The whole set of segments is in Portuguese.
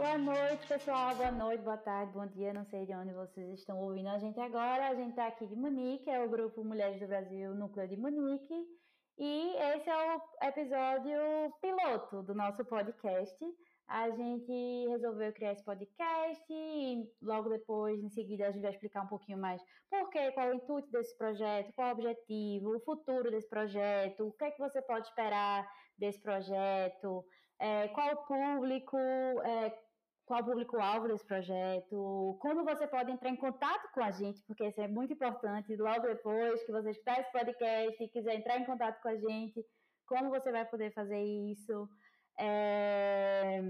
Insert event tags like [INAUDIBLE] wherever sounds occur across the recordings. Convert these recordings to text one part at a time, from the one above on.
Boa noite, pessoal. Boa noite, boa tarde, bom dia. Não sei de onde vocês estão ouvindo a gente agora. A gente está aqui de Munique, é o grupo Mulheres do Brasil Núcleo de Munique. E esse é o episódio piloto do nosso podcast. A gente resolveu criar esse podcast e logo depois, em seguida, a gente vai explicar um pouquinho mais por quê, qual é o intuito desse projeto, qual é o objetivo, o futuro desse projeto, o que é que você pode esperar desse projeto, é, qual o público, é, qual o público-alvo desse projeto, como você pode entrar em contato com a gente, porque isso é muito importante. Logo depois que você escutar esse podcast e quiser entrar em contato com a gente, como você vai poder fazer isso. É...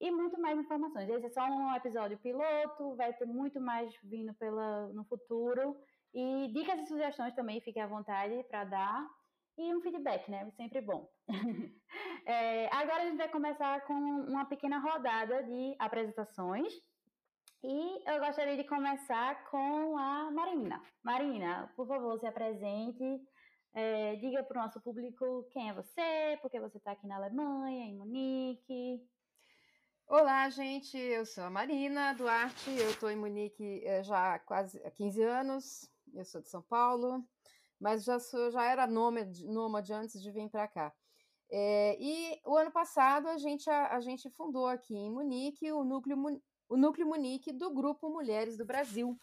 E muito mais informações. Esse é só um episódio piloto, vai ter muito mais vindo pela, no futuro. E dicas e sugestões também, fiquem à vontade para dar e um feedback, né? Sempre bom. [LAUGHS] é, agora a gente vai começar com uma pequena rodada de apresentações. E eu gostaria de começar com a Marina. Marina, por favor, se apresente. É, diga para o nosso público quem é você, por que você está aqui na Alemanha, em Munique. Olá, gente. Eu sou a Marina Duarte. Eu estou em Munique eh, já há quase 15 anos. Eu sou de São Paulo mas já, sou, já era nômade, nômade antes de vir para cá. É, e o ano passado a gente, a, a, gente fundou aqui em Munique o núcleo, o núcleo Munique do Grupo Mulheres do Brasil,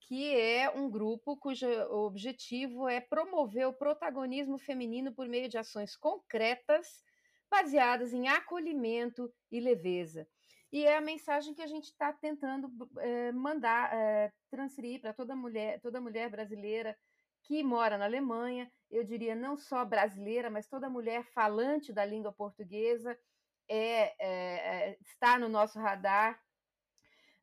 que é um grupo cujo objetivo é promover o protagonismo feminino por meio de ações concretas baseadas em acolhimento e leveza. E é a mensagem que a gente está tentando é, mandar, é, transferir para toda mulher, toda mulher brasileira que mora na Alemanha, eu diria não só brasileira, mas toda mulher falante da língua portuguesa é, é, está no nosso radar.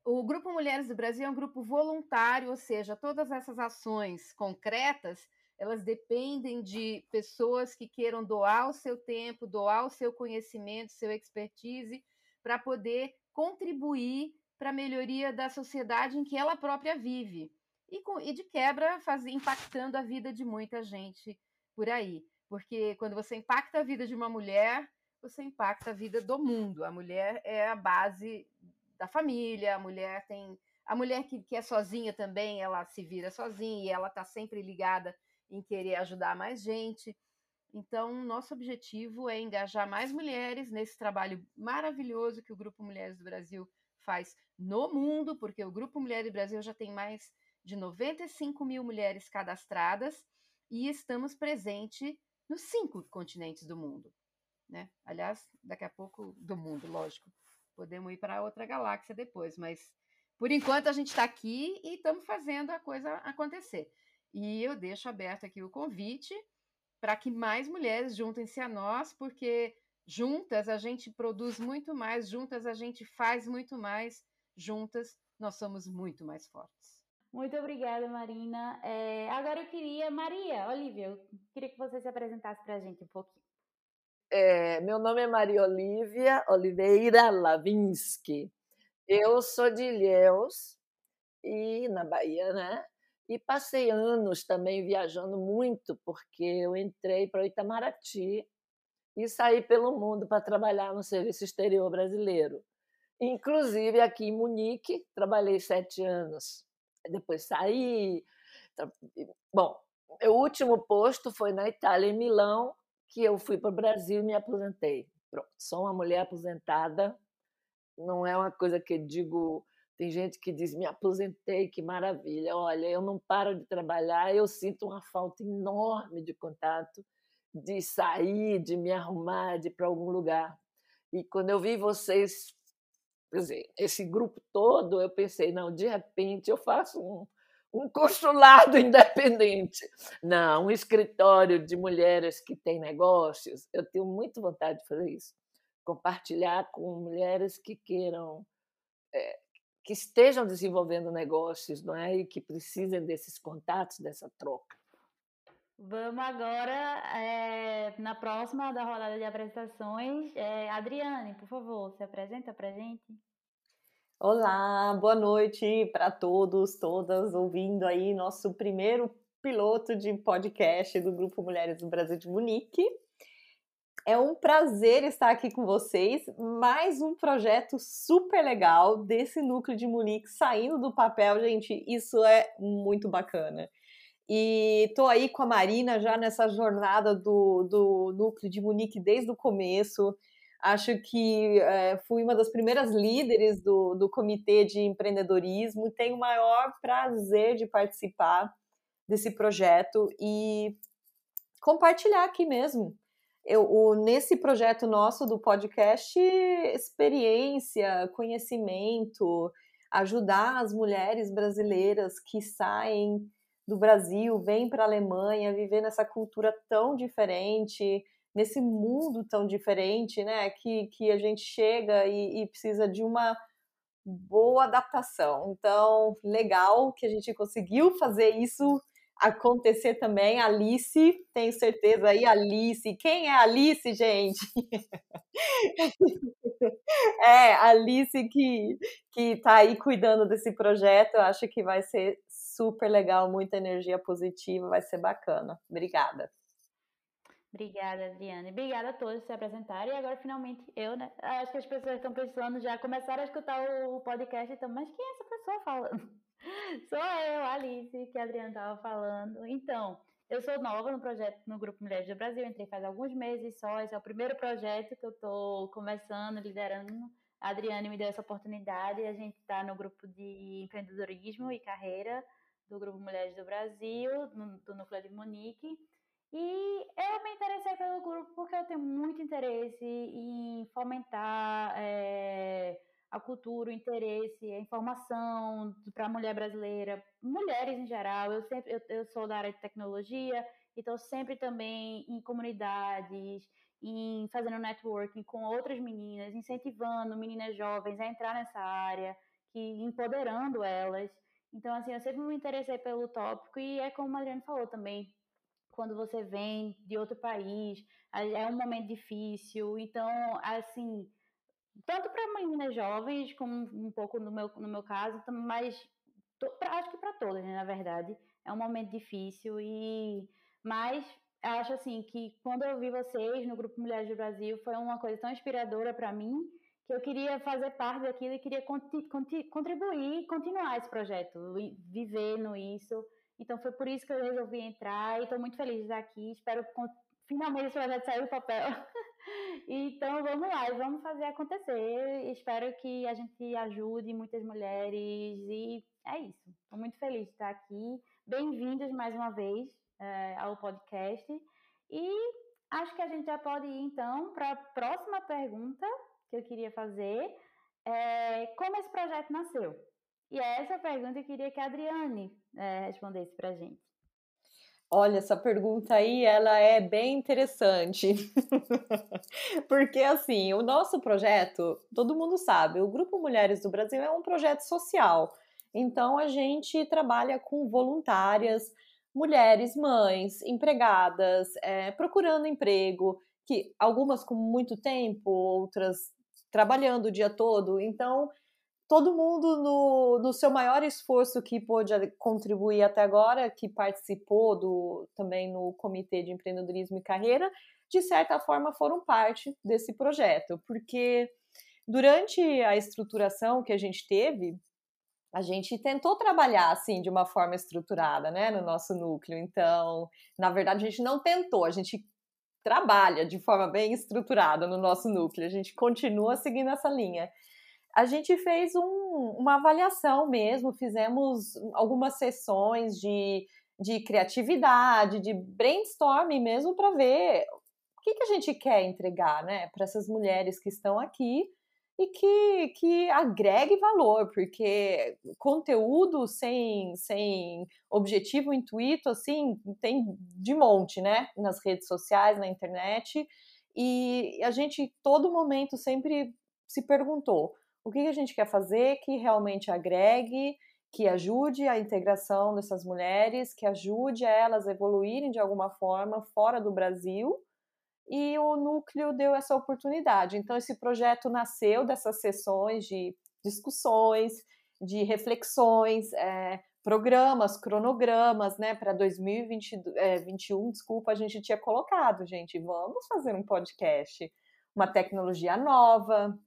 O Grupo Mulheres do Brasil é um grupo voluntário, ou seja, todas essas ações concretas elas dependem de pessoas que queiram doar o seu tempo, doar o seu conhecimento, seu expertise, para poder contribuir para a melhoria da sociedade em que ela própria vive e, com, e de quebra faz, impactando a vida de muita gente por aí. Porque quando você impacta a vida de uma mulher, você impacta a vida do mundo. A mulher é a base da família, a mulher tem. A mulher que, que é sozinha também, ela se vira sozinha e ela está sempre ligada em querer ajudar mais gente. Então, nosso objetivo é engajar mais mulheres nesse trabalho maravilhoso que o Grupo Mulheres do Brasil faz no mundo, porque o Grupo Mulheres do Brasil já tem mais de 95 mil mulheres cadastradas e estamos presentes nos cinco continentes do mundo. Né? Aliás, daqui a pouco do mundo, lógico. Podemos ir para outra galáxia depois, mas por enquanto a gente está aqui e estamos fazendo a coisa acontecer. E eu deixo aberto aqui o convite para que mais mulheres juntem-se a nós, porque juntas a gente produz muito mais, juntas a gente faz muito mais, juntas nós somos muito mais fortes. Muito obrigada, Marina. É, agora eu queria, Maria, Olivia, eu queria que você se apresentasse para a gente um pouquinho. É, meu nome é Maria Olivia Oliveira Lavinsky. Eu sou de Ilhéus, e na Bahia, né? E passei anos também viajando muito, porque eu entrei para Itamaraty e saí pelo mundo para trabalhar no Serviço Exterior Brasileiro. Inclusive aqui em Munique, trabalhei sete anos depois saí. Bom, o último posto foi na Itália, em Milão, que eu fui para o Brasil e me aposentei. Pronto, sou uma mulher aposentada, não é uma coisa que eu digo. Tem gente que diz: me aposentei, que maravilha. Olha, eu não paro de trabalhar, eu sinto uma falta enorme de contato, de sair, de me arrumar, de ir para algum lugar. E quando eu vi vocês quer dizer, esse grupo todo, eu pensei, não, de repente eu faço um, um consulado [LAUGHS] independente. Não, um escritório de mulheres que têm negócios. Eu tenho muito vontade de fazer isso. Compartilhar com mulheres que queiram, é, que estejam desenvolvendo negócios, não é? E que precisem desses contatos, dessa troca. Vamos agora, é, na próxima da rodada de apresentações, é, Adriane, por favor, se apresenta para gente. Olá, boa noite para todos, todas ouvindo aí nosso primeiro piloto de podcast do Grupo Mulheres do Brasil de Munique. É um prazer estar aqui com vocês. Mais um projeto super legal desse núcleo de Munique saindo do papel, gente. Isso é muito bacana. E tô aí com a Marina já nessa jornada do, do núcleo de Munique desde o começo. Acho que é, fui uma das primeiras líderes do, do comitê de empreendedorismo. Tenho o maior prazer de participar desse projeto e compartilhar aqui mesmo eu, o, nesse projeto nosso do podcast, experiência, conhecimento, ajudar as mulheres brasileiras que saem do Brasil, vêm para a Alemanha, viver nessa cultura tão diferente, nesse mundo tão diferente, né? Que, que a gente chega e, e precisa de uma boa adaptação. Então, legal que a gente conseguiu fazer isso acontecer também. Alice, tenho certeza aí, Alice. Quem é Alice, gente? [LAUGHS] é, Alice que, que tá aí cuidando desse projeto. Eu acho que vai ser super legal, muita energia positiva, vai ser bacana. Obrigada. Obrigada, Adriana. Obrigada a todos se apresentarem. E agora, finalmente, eu, né? Acho que as pessoas estão pensando, já começaram a escutar o podcast, então, mas quem é essa pessoa falando? Sou eu, Alice, que a Adriana estava falando. Então, eu sou nova no projeto no Grupo Mulheres do Brasil, entrei faz alguns meses só. Esse é o primeiro projeto que eu estou começando, liderando. A Adriane me deu essa oportunidade. A gente está no grupo de empreendedorismo e carreira do Grupo Mulheres do Brasil, do Núcleo de Munique. E eu me interessei pelo grupo porque eu tenho muito interesse em fomentar. É, a cultura, o interesse, a informação para a mulher brasileira, mulheres em geral. Eu sempre eu, eu sou da área de tecnologia, então sempre também em comunidades, em fazendo networking com outras meninas, incentivando meninas jovens a entrar nessa área, que empoderando elas. Então assim, eu sempre me interessei pelo tópico e é como a Adriana falou também, quando você vem de outro país, é um momento difícil, então assim, tanto para meninas jovens, como um pouco no meu, no meu caso, mas pra, acho que para todas, né, na verdade. É um momento difícil e mas acho assim que quando eu vi vocês no grupo Mulheres do Brasil foi uma coisa tão inspiradora para mim que eu queria fazer parte daquilo e queria contribuir, continuar esse projeto, vivendo isso. Então foi por isso que eu resolvi entrar e estou muito feliz de estar aqui. Espero finalmente esse projeto sair do papel. [LAUGHS] Então vamos lá, vamos fazer acontecer. Espero que a gente ajude muitas mulheres e é isso. Estou muito feliz de estar aqui. Bem-vindos mais uma vez é, ao podcast. E acho que a gente já pode ir então para a próxima pergunta que eu queria fazer. É, como esse projeto nasceu? E é essa pergunta eu queria que a Adriane é, respondesse para a gente. Olha, essa pergunta aí, ela é bem interessante. [LAUGHS] Porque, assim, o nosso projeto, todo mundo sabe, o Grupo Mulheres do Brasil é um projeto social. Então, a gente trabalha com voluntárias, mulheres, mães, empregadas, é, procurando emprego, que algumas com muito tempo, outras trabalhando o dia todo. Então, todo mundo no, no seu maior esforço que pôde contribuir até agora, que participou do, também no Comitê de Empreendedorismo e Carreira, de certa forma foram parte desse projeto, porque durante a estruturação que a gente teve, a gente tentou trabalhar assim de uma forma estruturada, né, no nosso núcleo. Então, na verdade, a gente não tentou, a gente trabalha de forma bem estruturada no nosso núcleo. A gente continua seguindo essa linha a gente fez um, uma avaliação mesmo, fizemos algumas sessões de, de criatividade, de brainstorming mesmo, para ver o que, que a gente quer entregar né, para essas mulheres que estão aqui e que, que agregue valor, porque conteúdo sem, sem objetivo intuito, assim, tem de monte, né? Nas redes sociais, na internet. E a gente, todo momento, sempre se perguntou: o que a gente quer fazer que realmente agregue, que ajude a integração dessas mulheres, que ajude elas a evoluírem de alguma forma fora do Brasil. E o núcleo deu essa oportunidade. Então, esse projeto nasceu dessas sessões de discussões, de reflexões, é, programas, cronogramas, né, para 2021, é, desculpa, a gente tinha colocado, gente, vamos fazer um podcast, uma tecnologia nova,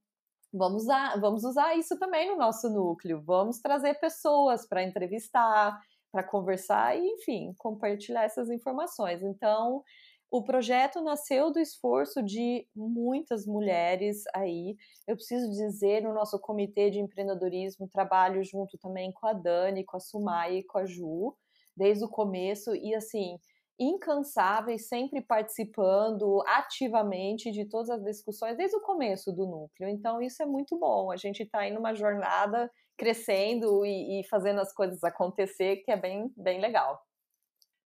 vamos usar, vamos usar isso também no nosso núcleo, vamos trazer pessoas para entrevistar, para conversar e, enfim, compartilhar essas informações. Então, o projeto nasceu do esforço de muitas mulheres aí. Eu preciso dizer, no nosso comitê de empreendedorismo, trabalho junto também com a Dani, com a Sumai e com a Ju, desde o começo, e assim, incansáveis, sempre participando ativamente de todas as discussões desde o começo do núcleo. Então, isso é muito bom. A gente está aí numa jornada crescendo e, e, fazendo as coisas acontecer, que é bem, bem legal.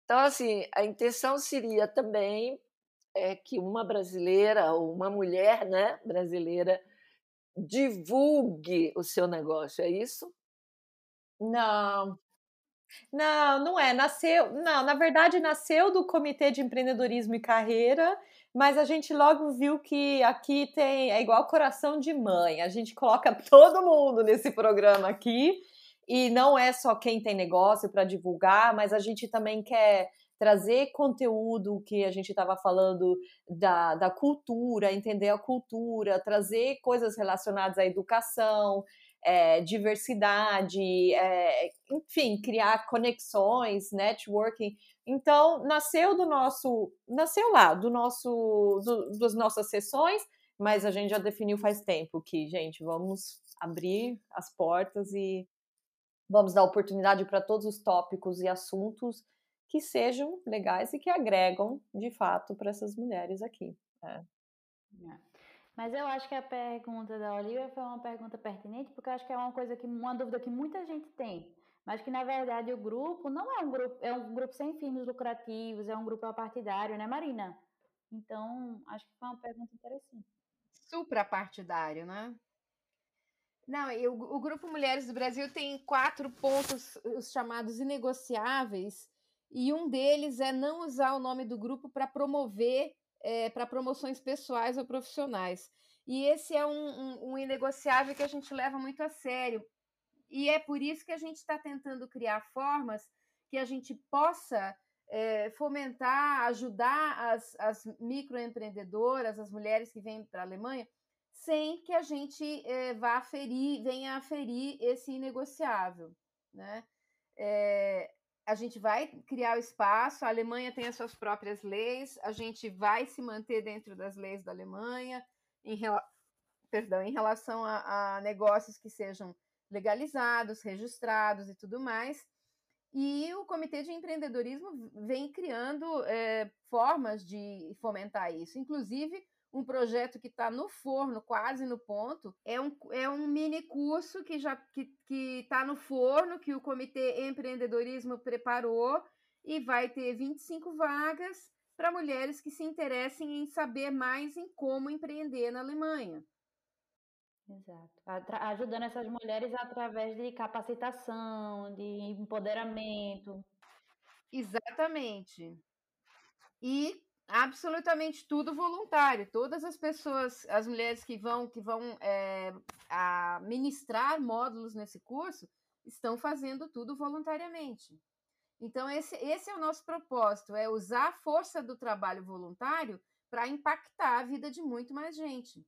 Então, assim, a intenção seria também é, que uma brasileira ou uma mulher né, brasileira divulgue o seu negócio, é isso? Não, não, não é. Nasceu, não, na verdade nasceu do Comitê de Empreendedorismo e Carreira, mas a gente logo viu que aqui tem é igual coração de mãe. A gente coloca [LAUGHS] todo mundo nesse programa aqui e não é só quem tem negócio para divulgar, mas a gente também quer trazer conteúdo que a gente estava falando da, da cultura, entender a cultura, trazer coisas relacionadas à educação, é, diversidade, é, enfim, criar conexões, networking. Então, nasceu do nosso, nasceu lá, do nosso, do, das nossas sessões, mas a gente já definiu faz tempo que, gente, vamos abrir as portas e Vamos dar oportunidade para todos os tópicos e assuntos que sejam legais e que agregam, de fato, para essas mulheres aqui. É. Mas eu acho que a pergunta da Olivia foi uma pergunta pertinente, porque eu acho que é uma coisa que uma dúvida que muita gente tem, mas que na verdade o grupo não é um grupo, é um grupo sem fins lucrativos, é um grupo apartidário, né, Marina? Então, acho que foi uma pergunta interessante. Suprapartidário, né? Não, eu, o Grupo Mulheres do Brasil tem quatro pontos, os chamados inegociáveis, e um deles é não usar o nome do grupo para promover, é, para promoções pessoais ou profissionais. E esse é um, um, um inegociável que a gente leva muito a sério. E é por isso que a gente está tentando criar formas que a gente possa é, fomentar, ajudar as, as microempreendedoras, as mulheres que vêm para a Alemanha, sem que a gente é, vá ferir, venha a ferir esse inegociável. Né? É, a gente vai criar o espaço, a Alemanha tem as suas próprias leis, a gente vai se manter dentro das leis da Alemanha, em, perdão, em relação a, a negócios que sejam legalizados, registrados e tudo mais. E o Comitê de Empreendedorismo vem criando é, formas de fomentar isso, inclusive um projeto que está no forno, quase no ponto. É um, é um mini curso que já que está no forno, que o Comitê Empreendedorismo preparou e vai ter 25 vagas para mulheres que se interessem em saber mais em como empreender na Alemanha. Exato. Ajudando essas mulheres através de capacitação, de empoderamento. Exatamente. E absolutamente tudo voluntário. Todas as pessoas, as mulheres que vão que vão é, ministrar módulos nesse curso, estão fazendo tudo voluntariamente. Então esse, esse é o nosso propósito, é usar a força do trabalho voluntário para impactar a vida de muito mais gente.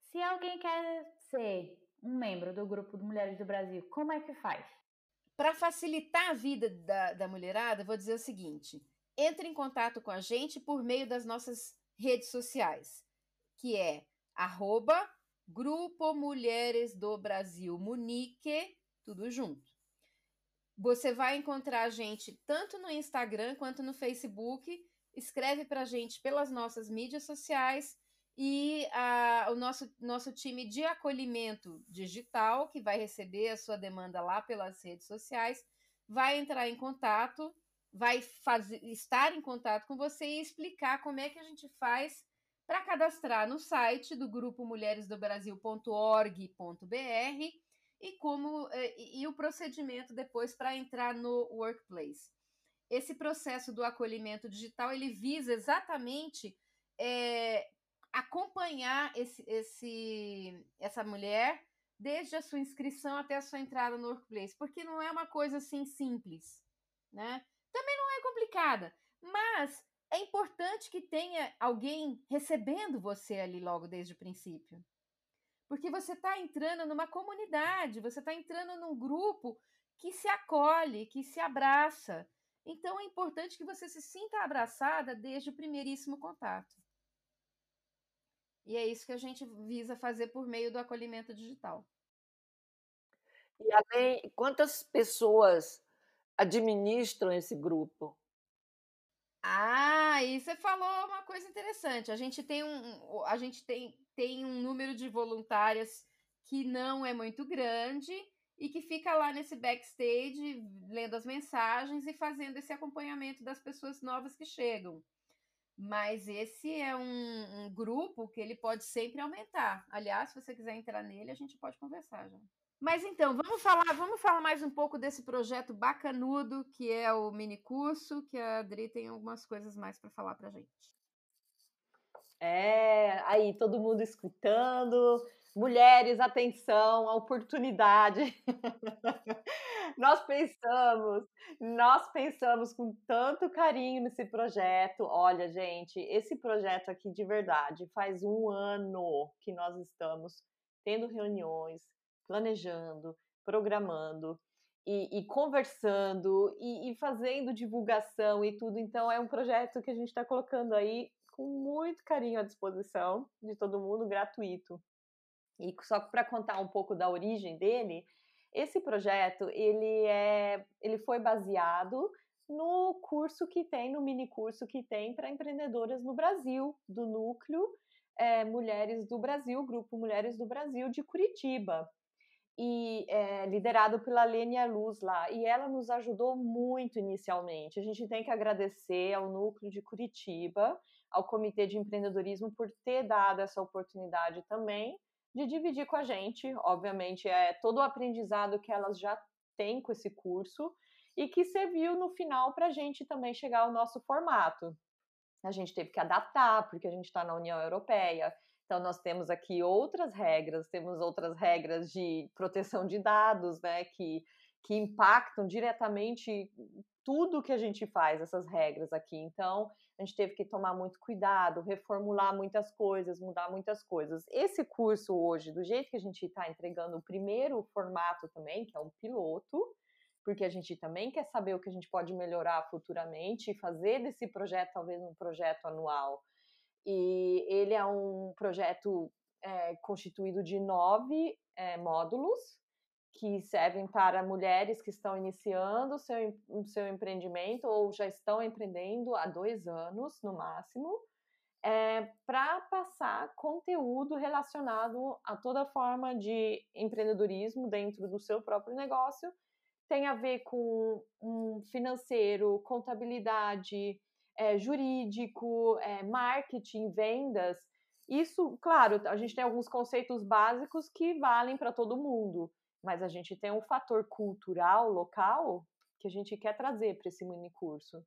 Se alguém quer ser um membro do grupo de mulheres do Brasil, como é que faz? Para facilitar a vida da, da mulherada, vou dizer o seguinte: entre em contato com a gente por meio das nossas redes sociais, que é arroba Grupo Mulheres do Brasil Munique, tudo junto. Você vai encontrar a gente tanto no Instagram quanto no Facebook. Escreve para a gente pelas nossas mídias sociais e o nosso, nosso time de acolhimento digital, que vai receber a sua demanda lá pelas redes sociais, vai entrar em contato vai fazer, estar em contato com você e explicar como é que a gente faz para cadastrar no site do grupo mulheresdobrasil.org.br e como eh, e, e o procedimento depois para entrar no workplace. Esse processo do acolhimento digital ele visa exatamente é, acompanhar esse, esse, essa mulher desde a sua inscrição até a sua entrada no Workplace, porque não é uma coisa assim simples, né? Também não é complicada, mas é importante que tenha alguém recebendo você ali logo desde o princípio. Porque você está entrando numa comunidade, você está entrando num grupo que se acolhe, que se abraça. Então é importante que você se sinta abraçada desde o primeiríssimo contato. E é isso que a gente visa fazer por meio do acolhimento digital. E além, quantas pessoas administram esse grupo? Ah, e você falou uma coisa interessante. A gente tem um, a gente tem, tem um número de voluntárias que não é muito grande e que fica lá nesse backstage lendo as mensagens e fazendo esse acompanhamento das pessoas novas que chegam. Mas esse é um, um, grupo que ele pode sempre aumentar. Aliás, se você quiser entrar nele, a gente pode conversar já. Mas então, vamos falar, vamos falar mais um pouco desse projeto bacanudo que é o mini curso, que a Adri tem algumas coisas mais para falar para gente. É, aí todo mundo escutando, mulheres, atenção, oportunidade. [LAUGHS] nós pensamos, nós pensamos com tanto carinho nesse projeto. Olha, gente, esse projeto aqui de verdade faz um ano que nós estamos tendo reuniões, planejando, programando e, e conversando e, e fazendo divulgação e tudo. Então, é um projeto que a gente está colocando aí com muito carinho à disposição de todo mundo, gratuito. E só para contar um pouco da origem dele, esse projeto ele é, ele foi baseado no curso que tem, no mini curso que tem para empreendedoras no Brasil, do núcleo é, Mulheres do Brasil, Grupo Mulheres do Brasil de Curitiba. E é, liderado pela Lênia Luz lá. E ela nos ajudou muito inicialmente. A gente tem que agradecer ao núcleo de Curitiba, ao Comitê de Empreendedorismo, por ter dado essa oportunidade também de dividir com a gente, obviamente, é todo o aprendizado que elas já têm com esse curso e que serviu no final para a gente também chegar ao nosso formato. A gente teve que adaptar, porque a gente está na União Europeia, então nós temos aqui outras regras, temos outras regras de proteção de dados, né, que, que impactam diretamente tudo que a gente faz, essas regras aqui. Então, a gente teve que tomar muito cuidado, reformular muitas coisas, mudar muitas coisas. Esse curso hoje, do jeito que a gente está entregando o primeiro formato também, que é um piloto, porque a gente também quer saber o que a gente pode melhorar futuramente e fazer desse projeto talvez um projeto anual. E ele é um projeto é, constituído de nove é, módulos, que servem para mulheres que estão iniciando o seu, seu empreendimento ou já estão empreendendo há dois anos, no máximo, é, para passar conteúdo relacionado a toda forma de empreendedorismo dentro do seu próprio negócio. Tem a ver com um financeiro, contabilidade, é, jurídico, é, marketing, vendas. Isso, claro, a gente tem alguns conceitos básicos que valem para todo mundo mas a gente tem um fator cultural local que a gente quer trazer para esse mini curso.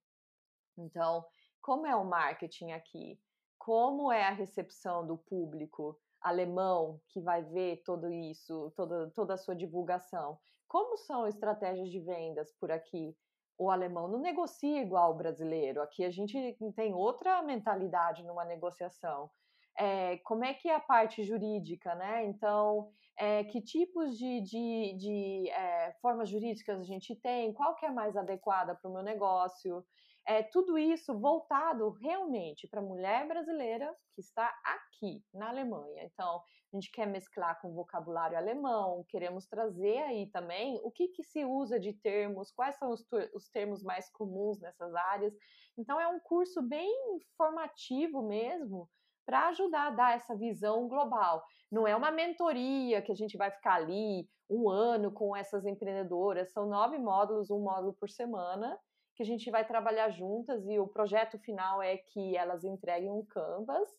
Então, como é o marketing aqui? Como é a recepção do público alemão que vai ver tudo isso, toda, toda a sua divulgação? Como são estratégias de vendas por aqui? O alemão não negocia igual o brasileiro. Aqui a gente tem outra mentalidade numa negociação. É, como é que é a parte jurídica, né? Então, é, que tipos de, de, de é, formas jurídicas a gente tem, qual que é mais adequada para o meu negócio, é, tudo isso voltado realmente para a mulher brasileira que está aqui na Alemanha. Então, a gente quer mesclar com vocabulário alemão, queremos trazer aí também o que, que se usa de termos, quais são os, os termos mais comuns nessas áreas. Então, é um curso bem formativo mesmo para ajudar a dar essa visão global. Não é uma mentoria que a gente vai ficar ali um ano com essas empreendedoras, são nove módulos, um módulo por semana, que a gente vai trabalhar juntas e o projeto final é que elas entreguem um canvas.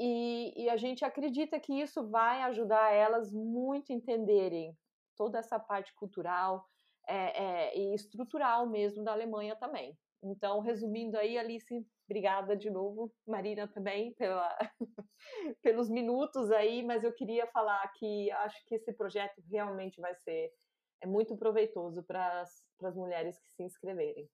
E, e a gente acredita que isso vai ajudar elas muito a entenderem toda essa parte cultural é, é, e estrutural mesmo da Alemanha também. Então, resumindo aí, Alice, obrigada de novo, Marina também, pela, [LAUGHS] pelos minutos aí, mas eu queria falar que acho que esse projeto realmente vai ser é muito proveitoso para as mulheres que se inscreverem.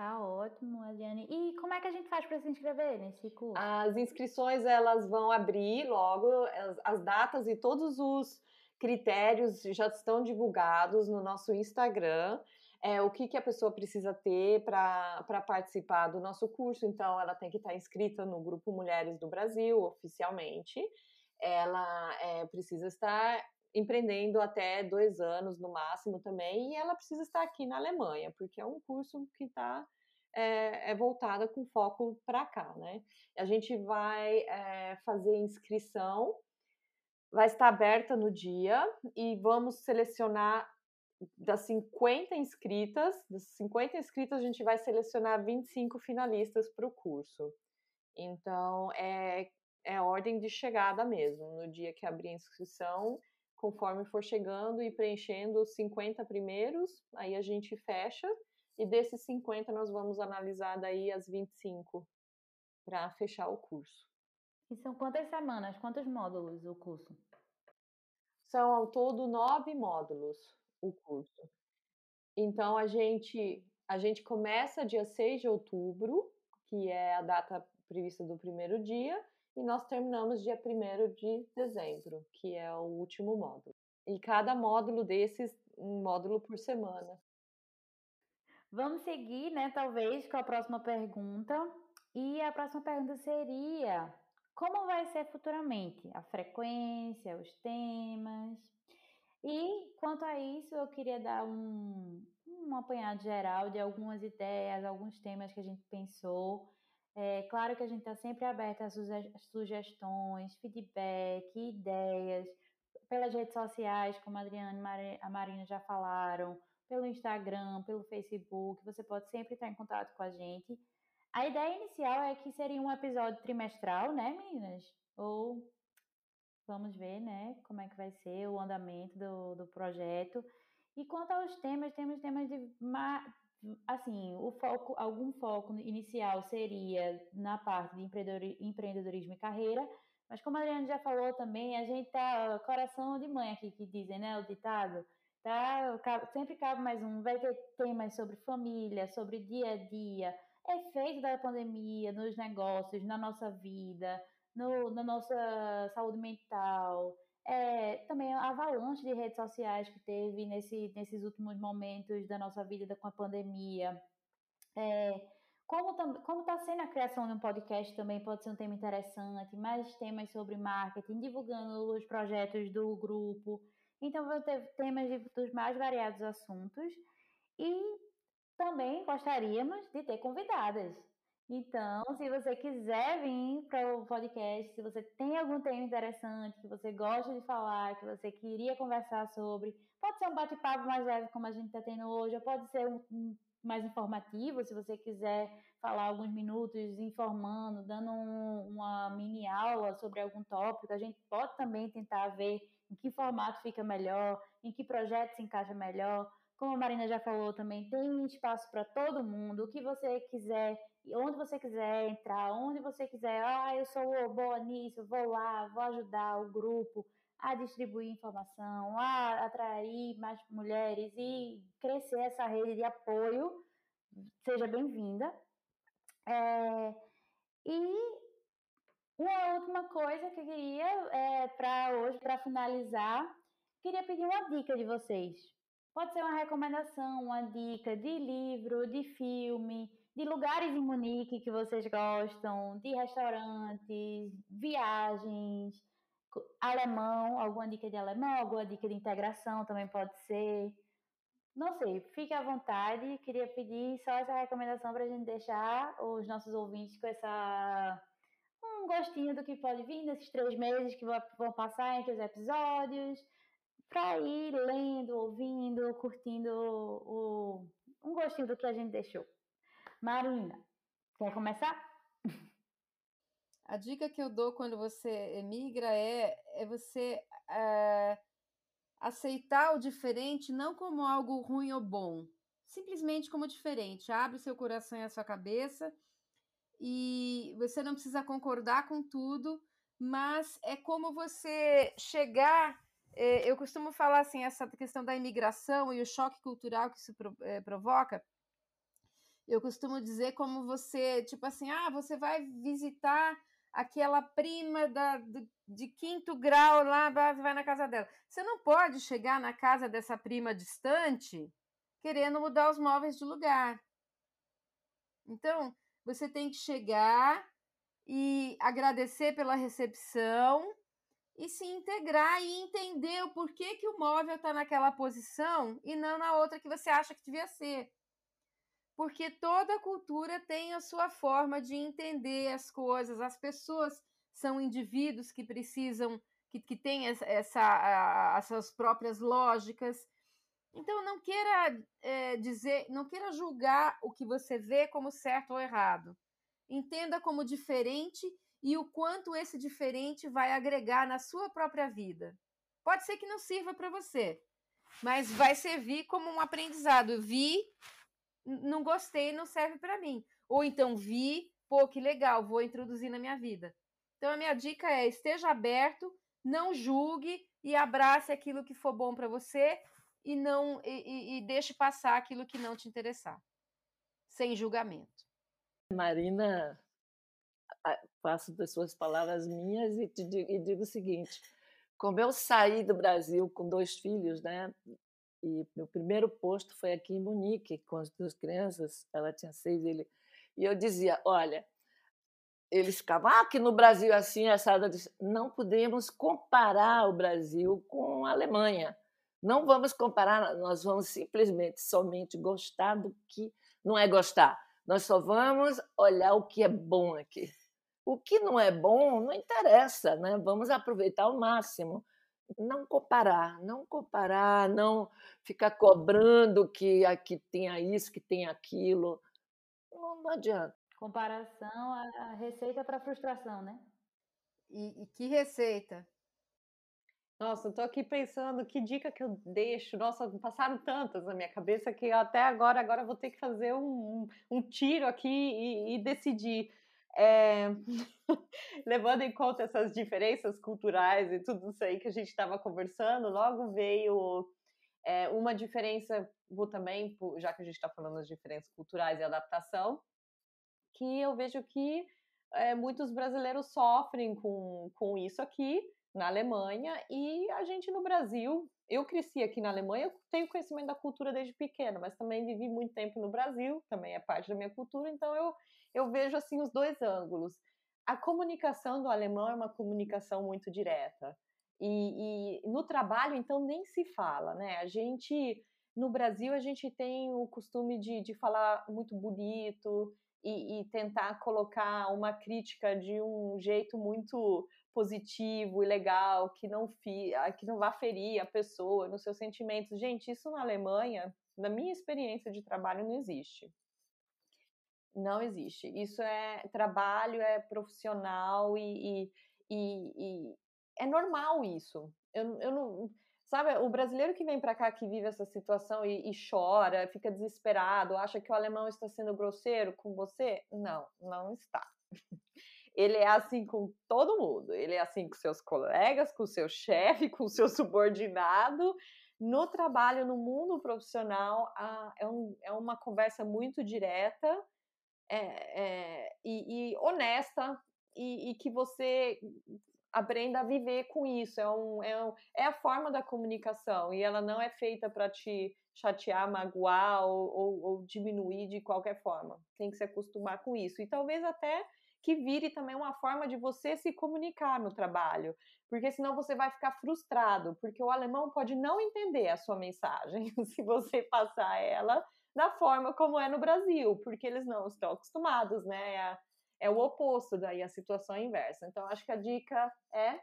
Tá ótimo, Eliane. E como é que a gente faz para se inscrever nesse curso? As inscrições elas vão abrir logo, as, as datas e todos os critérios já estão divulgados no nosso Instagram. É, o que, que a pessoa precisa ter para participar do nosso curso. Então, ela tem que estar inscrita no Grupo Mulheres do Brasil, oficialmente. Ela é, precisa estar empreendendo até dois anos no máximo também, e ela precisa estar aqui na Alemanha, porque é um curso que está é, é voltada com foco para cá, né? A gente vai é, fazer inscrição, vai estar aberta no dia e vamos selecionar das 50 inscritas, das 50 inscritas a gente vai selecionar 25 finalistas para o curso. Então é, é ordem de chegada mesmo. No dia que abrir a inscrição, conforme for chegando e preenchendo os 50 primeiros, aí a gente fecha e desses 50 nós vamos analisar daí as 25 para fechar o curso. E são quantas semanas, quantos módulos o curso? São ao todo nove módulos o curso. Então a gente a gente começa dia 6 de outubro, que é a data prevista do primeiro dia, e nós terminamos dia 1 de dezembro, que é o último módulo. E cada módulo desses, um módulo por semana. Vamos seguir, né, talvez, com a próxima pergunta. E a próxima pergunta seria: como vai ser futuramente? A frequência, os temas? E quanto a isso, eu queria dar um, um apanhado geral de algumas ideias, alguns temas que a gente pensou é claro que a gente está sempre aberta a sugestões, feedback, ideias, pelas redes sociais, como a Adriana e a Marina já falaram, pelo Instagram, pelo Facebook, você pode sempre estar em contato com a gente. A ideia inicial é que seria um episódio trimestral, né, meninas? Ou vamos ver, né, como é que vai ser o andamento do, do projeto. E quanto aos temas, temos temas de assim, o foco, algum foco inicial seria na parte de empreendedorismo e carreira, mas como a Adriana já falou também, a gente tá coração de mãe aqui que dizem, né, o ditado, tá? Sempre cabe mais um, vai ter temas sobre família, sobre dia a dia, efeito da pandemia nos negócios, na nossa vida, no, na nossa saúde mental, é, também a avalanche de redes sociais que teve nesse, nesses últimos momentos da nossa vida com a pandemia. É, como está sendo a criação de um podcast também pode ser um tema interessante, mais temas sobre marketing, divulgando os projetos do grupo. Então, vou ter temas de, dos mais variados assuntos. E também gostaríamos de ter convidadas. Então, se você quiser vir para o podcast, se você tem algum tema interessante que você gosta de falar, que você queria conversar sobre, pode ser um bate-papo mais leve como a gente está tendo hoje, ou pode ser um, um, mais informativo, se você quiser falar alguns minutos informando, dando um, uma mini aula sobre algum tópico, a gente pode também tentar ver em que formato fica melhor, em que projeto se encaixa melhor. Como a Marina já falou também, tem espaço para todo mundo. O que você quiser onde você quiser entrar, onde você quiser, ah, eu sou boa nisso, vou lá, vou ajudar o grupo a distribuir informação, a atrair mais mulheres e crescer essa rede de apoio, seja bem-vinda. É, e uma última coisa que eu queria, é, para hoje, para finalizar, queria pedir uma dica de vocês. Pode ser uma recomendação, uma dica de livro, de filme, de lugares em Munique que vocês gostam, de restaurantes, viagens, alemão, alguma dica de alemão, alguma dica de integração também pode ser. Não sei, fique à vontade. Queria pedir só essa recomendação para a gente deixar os nossos ouvintes com essa um gostinho do que pode vir nesses três meses que vão passar entre os episódios, para ir lendo, ouvindo, curtindo o, um gostinho do que a gente deixou. Marina, quer começar? A dica que eu dou quando você emigra é, é você é, aceitar o diferente não como algo ruim ou bom, simplesmente como diferente. Abre seu coração e a sua cabeça e você não precisa concordar com tudo, mas é como você chegar. É, eu costumo falar assim, essa questão da imigração e o choque cultural que isso é, provoca. Eu costumo dizer como você, tipo assim, ah, você vai visitar aquela prima da, de, de quinto grau lá, vai na casa dela. Você não pode chegar na casa dessa prima distante querendo mudar os móveis de lugar. Então, você tem que chegar e agradecer pela recepção e se integrar e entender o porquê que o móvel está naquela posição e não na outra que você acha que devia ser. Porque toda cultura tem a sua forma de entender as coisas, as pessoas são indivíduos que precisam, que, que têm essa, a, as suas próprias lógicas. Então, não queira é, dizer, não queira julgar o que você vê como certo ou errado. Entenda como diferente e o quanto esse diferente vai agregar na sua própria vida. Pode ser que não sirva para você, mas vai servir como um aprendizado. Vi, não gostei, não serve para mim. Ou então vi, pô, que legal, vou introduzir na minha vida. Então a minha dica é: esteja aberto, não julgue e abrace aquilo que for bom para você e não e, e, deixe passar aquilo que não te interessar, sem julgamento. Marina, faço das suas palavras minhas e, te e digo o seguinte: como eu saí do Brasil com dois filhos, né? E meu primeiro posto foi aqui em Munique com as duas crianças. Ela tinha seis, ele e eu dizia, olha, eles ficavam, ah, que no Brasil assim, essa não podemos comparar o Brasil com a Alemanha. Não vamos comparar, nós vamos simplesmente somente gostar do que não é gostar. Nós só vamos olhar o que é bom aqui. O que não é bom não interessa, né? Vamos aproveitar ao máximo. Não comparar, não comparar, não ficar cobrando que aqui tenha isso, que tenha aquilo. Não, não adianta. Comparação, a, a receita para frustração, né? E, e que receita? Nossa, eu tô aqui pensando que dica que eu deixo. Nossa, passaram tantas na minha cabeça que até agora, agora eu vou ter que fazer um, um tiro aqui e, e decidir. É... [LAUGHS] Levando em conta essas diferenças culturais e tudo isso aí que a gente estava conversando, logo veio é, uma diferença, vou também, já que a gente está falando das diferenças culturais e adaptação, que eu vejo que é, muitos brasileiros sofrem com, com isso aqui na Alemanha e a gente no Brasil. Eu cresci aqui na Alemanha, tenho conhecimento da cultura desde pequena, mas também vivi muito tempo no Brasil, também é parte da minha cultura, então eu, eu vejo assim os dois ângulos. A comunicação do alemão é uma comunicação muito direta. E, e no trabalho, então, nem se fala, né? A gente, no Brasil, a gente tem o costume de, de falar muito bonito, e, e, tentar colocar uma crítica de um jeito muito positivo e legal, que não, fi, ah, que não vá ferir a pessoa nos seus sentimentos. Gente, isso na Alemanha, na minha experiência de trabalho, não existe. Não existe. Isso é trabalho, é profissional e, e, e, e é normal isso. Eu, eu não Sabe, o brasileiro que vem para cá, que vive essa situação e, e, chora, fica desesperado, acha que o alemão está sendo grosseiro com você? Não, não está. Ele é assim com todo mundo. Ele é assim com seus colegas, com seu chefe, [LAUGHS] com seu subordinado. No trabalho, no mundo profissional, é, um, é uma conversa muito direta é, é, e, e, honesta, e, e que você aprenda a viver com isso. É, um, é, um, é a forma da comunicação e ela não é feita para te chatear, magoar ou, ou, ou, diminuir de qualquer forma. Tem que se acostumar com isso. E talvez até que vire também uma forma de você se comunicar no trabalho, porque senão você vai ficar frustrado, porque o alemão pode não entender a sua mensagem [LAUGHS] se você passar ela da forma como é no Brasil, porque eles não estão acostumados, né? A, é o oposto, daí a situação é inversa. Então, acho que a dica é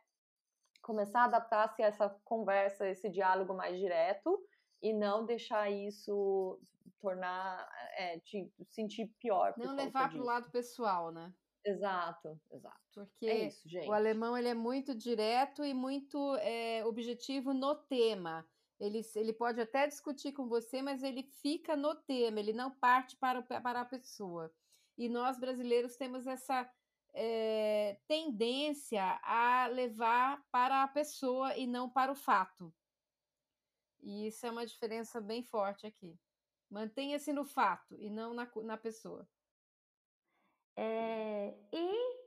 começar a adaptar-se a essa conversa, esse diálogo mais direto e não deixar isso tornar, é, te sentir pior. Não levar para o lado pessoal, né? Exato, exato. Porque é isso, o alemão ele é muito direto e muito é, objetivo no tema. Ele, ele pode até discutir com você, mas ele fica no tema, ele não parte para, para a pessoa. E nós brasileiros temos essa é, tendência a levar para a pessoa e não para o fato. E isso é uma diferença bem forte aqui. Mantenha-se no fato e não na, na pessoa. É, e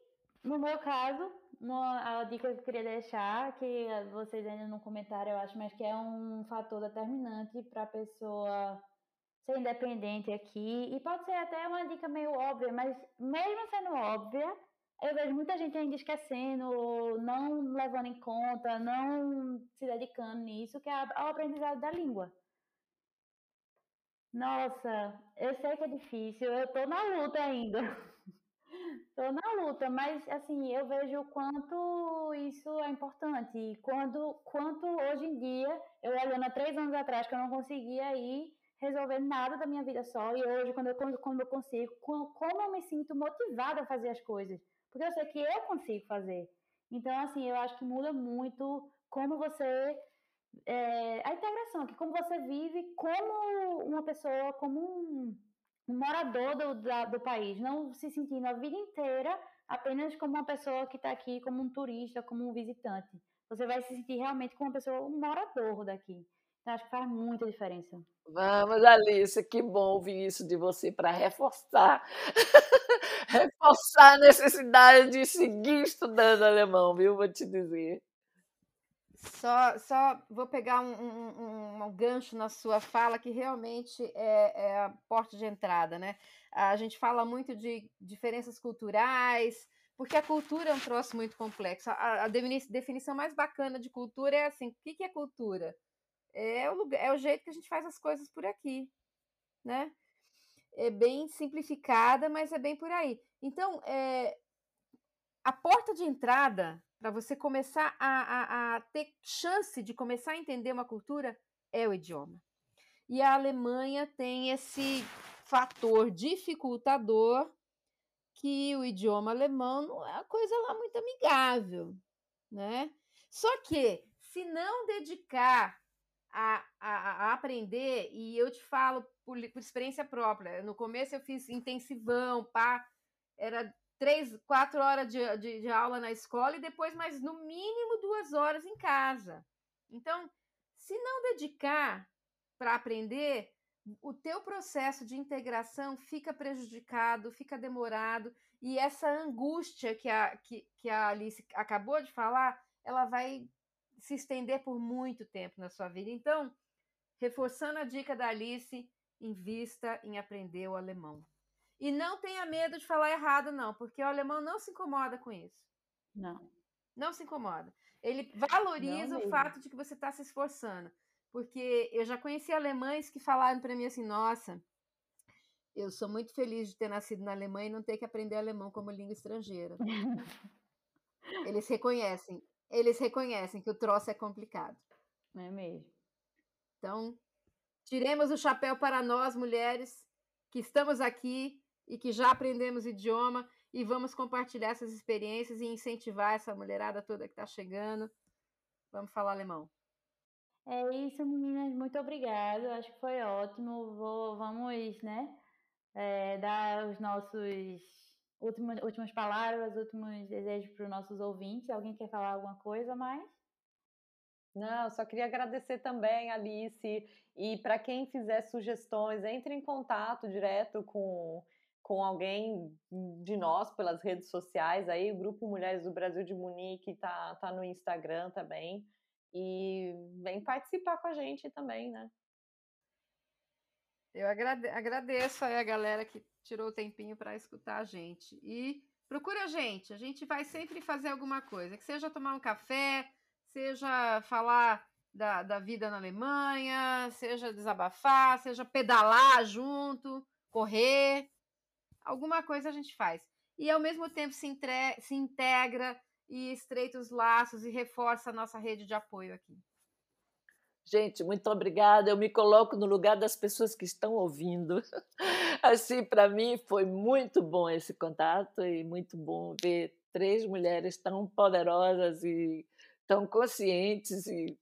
no meu caso, uma, a dica que eu queria deixar, que vocês ainda não comentaram, eu acho, mas que é um fator determinante para a pessoa ser independente aqui, e pode ser até uma dica meio óbvia, mas mesmo sendo óbvia, eu vejo muita gente ainda esquecendo, não levando em conta, não se dedicando nisso, que é o aprendizado da língua. Nossa, eu sei que é difícil, eu tô na luta ainda. [LAUGHS] tô na luta, mas assim, eu vejo o quanto isso é importante. E quando, quanto hoje em dia, eu olhando há três anos atrás que eu não conseguia ir resolver nada da minha vida só, e hoje, quando eu, quando eu consigo, como eu me sinto motivada a fazer as coisas porque eu sei que eu consigo fazer. Então, assim, eu acho que muda muito como você. É, a integração, que como você vive como uma pessoa, como um morador do, da, do país, não se sentindo a vida inteira apenas como uma pessoa que está aqui, como um turista, como um visitante. Você vai se sentir realmente como uma pessoa, um morador daqui. Então, acho que faz muita diferença. Vamos, Alice, que bom ouvir isso de você para reforçar [LAUGHS] reforçar a necessidade de seguir estudando alemão, viu? Vou te dizer. Só, só vou pegar um, um, um, gancho na sua fala, que realmente é, é, a porta de entrada, né? A gente fala muito de diferenças culturais, porque a cultura é um troço muito complexo. A, a definição mais bacana de cultura é assim: o que, que é cultura? É o, lugar, é o jeito que a gente faz as coisas por aqui, né? é bem simplificada, mas é bem por aí. Então, é, a porta de entrada para você começar a, a, a, ter chance de começar a entender uma cultura é o idioma. E a Alemanha tem esse fator dificultador que o idioma alemão não é uma coisa lá muito amigável, né? Só que se não dedicar a, a, a aprender, e eu te falo por, por, experiência própria. No começo eu fiz intensivão, pá, era três, quatro horas de, de, de aula na escola e depois mais no mínimo duas horas em casa. Então, se não dedicar para aprender, o teu processo de integração fica prejudicado, fica demorado, e essa angústia que a, que, que a Alice acabou de falar, ela vai se estender por muito tempo na sua vida. Então, reforçando a dica da Alice, invista em aprender o alemão. E não tenha medo de falar errado, não, porque o alemão não se incomoda com isso. Não. Não se incomoda. Ele valoriza o fato de que você está se esforçando. Porque eu já conheci alemães que falaram para mim assim: nossa, eu sou muito feliz de ter nascido na Alemanha e não ter que aprender alemão como língua estrangeira. [LAUGHS] Eles reconhecem eles reconhecem que o troço é complicado. É mesmo. Então, tiremos o chapéu para nós, mulheres, que estamos aqui e que já aprendemos idioma e vamos compartilhar essas experiências e incentivar essa mulherada toda que está chegando. Vamos falar alemão. É isso, meninas. Muito obrigada. Acho que foi ótimo. Vou, vamos, né, é, dar os nossos últimas, últimas palavras, últimos desejos para os nossos ouvintes. Alguém quer falar alguma coisa mais? Não, só queria agradecer também, Alice. E para quem fizer sugestões, entre em contato direto com, com alguém de nós pelas redes sociais. Aí o Grupo Mulheres do Brasil de Munique tá, tá no Instagram também. E vem participar com a gente também, né? Eu agradeço aí a galera que tirou o tempinho para escutar a gente. E procura a gente, a gente vai sempre fazer alguma coisa, que seja tomar um café, seja falar da, da vida na Alemanha, seja desabafar, seja pedalar junto, correr, alguma coisa a gente faz. E ao mesmo tempo se, entre, se integra e estreita os laços e reforça a nossa rede de apoio aqui. Gente, muito obrigada. Eu me coloco no lugar das pessoas que estão ouvindo. [LAUGHS] Assim, para mim foi muito bom esse contato e muito bom ver três mulheres tão poderosas e tão conscientes e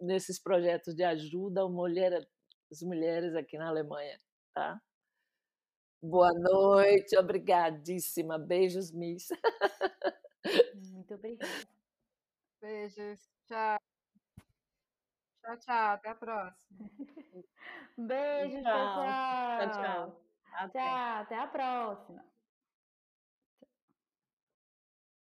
nesses projetos de ajuda às mulheres aqui na Alemanha, tá? Boa noite, obrigadíssima. Beijos, Miss. Muito obrigada. Beijos. Tchau. Tchau, tchau. Até a próxima. [LAUGHS] Beijo, Tchau. pessoal. Tchau, tchau. Até. Tchau, até a próxima.